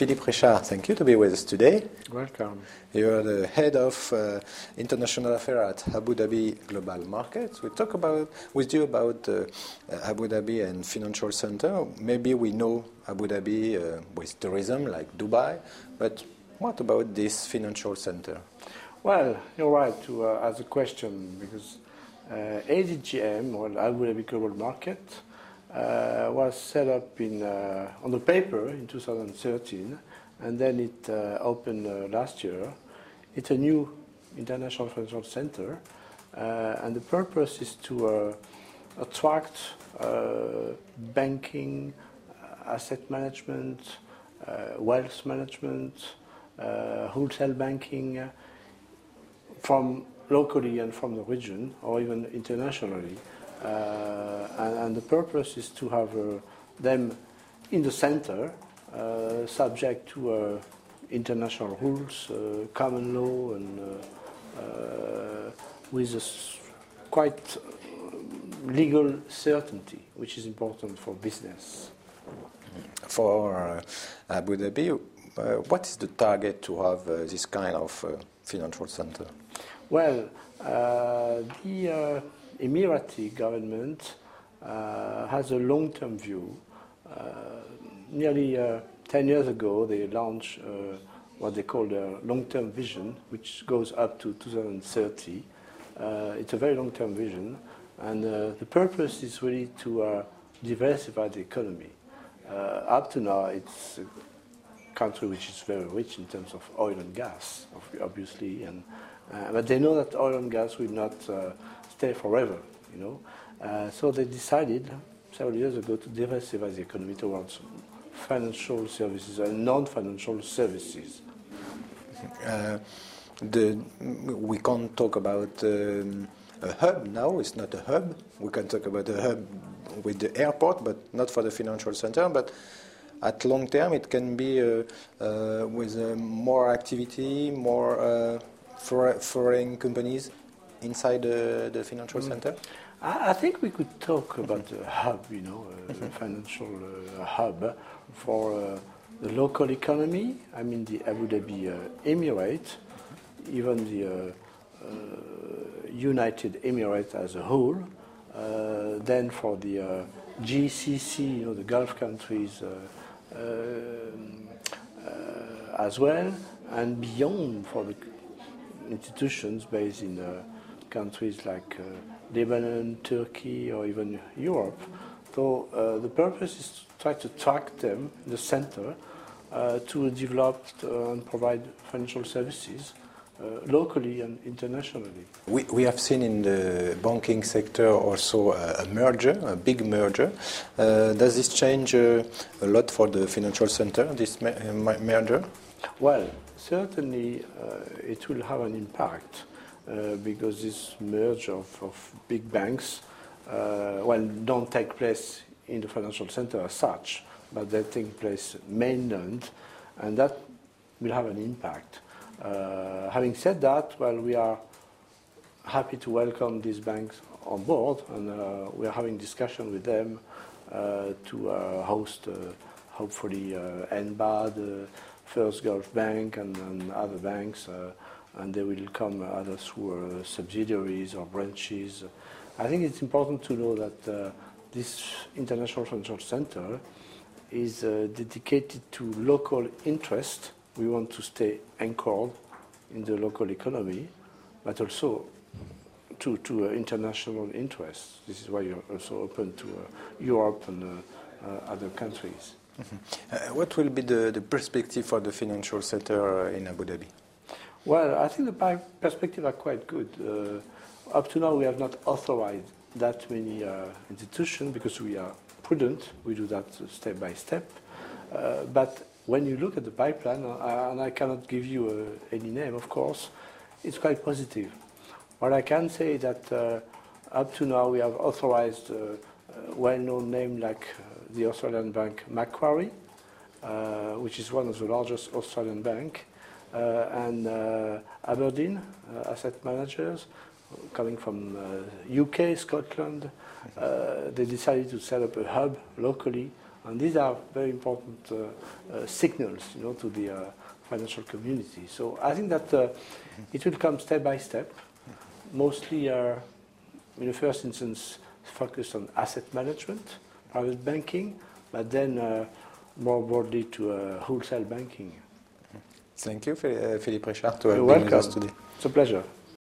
Philippe Richard, thank you to be with us today. Welcome. You're the head of uh, international affairs at Abu Dhabi Global Markets. We talk about with you about uh, Abu Dhabi and financial center. Maybe we know Abu Dhabi uh, with tourism, like Dubai, but what about this financial center? Well, you're right to uh, ask a question because uh, ADGM, or Abu Dhabi Global Market, was set up in, uh, on the paper in 2013, and then it uh, opened uh, last year. It's a new international financial center, uh, and the purpose is to attract banking, asset management, wealth management, wholesale banking from locally and from the region or even internationally. Uh, and, and, the purpose is to have uh, them in the center, uh, subject to international rules, common law, and with a quite legal certainty, which is important for business. For Abu Dhabi, what is the target to have this kind of financial center? Well, uh, the uh, Emirati government uh, has a long-term view. Uh, nearly uh, 10 years ago, they launched uh, what they call a long-term vision, which goes up to 2030. it's a very long-term vision, and the purpose is really to diversify the economy. up to now, it's a country which is very rich in terms of oil and gas, obviously, and uh, but they know that oil and gas will not uh, stay forever, you know. Uh, so they decided several years ago to diversify the economy towards financial services and non-financial services. Uh, the, we can't talk about um, a hub now. It's not a hub. We can talk about a hub with the airport, but not for the financial center. But at long term, it can be uh, uh, with more activity, more for foreign companies inside the, the financial mm. center? I, think we could talk about a hub, you know, a mm-hmm. financial uh, hub for uh, the local economy. I mean, the Abu Dhabi uh, Emirate, even the uh, uh, United Emirates as a whole. Uh, then for the GCC, you know, the Gulf countries as well, and beyond for the institutions based in uh, countries like uh, Lebanon, Turkey, or even Europe. So uh, the purpose is to try to track them in the center to develop and provide financial services uh, locally and internationally. We, we have seen in the banking sector also a, a merger, a big merger. Uh, does this change uh, a lot for the financial center, this merger? Well, certainly uh, it will have an impact uh, because this merge of, of big banks, uh, well, don't take place in the financial center as such, but they take place mainland, and that will have an impact. Uh, having said that, well, we are happy to welcome these banks on board, and uh, we are having discussion with them uh, to host, hopefully, uh, NBAD, First Gulf Bank and, and other banks, uh, and they will come either through uh, subsidiaries or branches. I think it's important to know that uh, this International Financial Center is dedicated to local interest. We want to stay anchored in the local economy, but also to, to uh, international interests. This is why you're also open to uh, Europe and uh, other countries. Uh, what will be the, the perspective for the financial uh, in Abu Dhabi? Well, I think the perspectives are quite good. Uh, up to now, we have not authorized that many uh, institutions because we are prudent. We do that step by step. Uh, but when you look at the pipeline, uh, and I cannot give you any name, of course, it's quite positive. What I can say that up to now, we have authorized well-known names like the Australian bank Macquarie, uh, which is one of the largest Australian banks, uh, and uh, Aberdeen Asset Managers, coming from UK, Scotland. they decided to set up a hub locally And these are very important uh, uh, signals, you know, to the uh, financial community. So I think that uh, it will come step by step, mostly uh, in the first instance focused on asset management, private banking, but then uh, more broadly to uh, wholesale banking. Thank you, Philippe Richard, to have You're been with welcome. us today. It's a pleasure.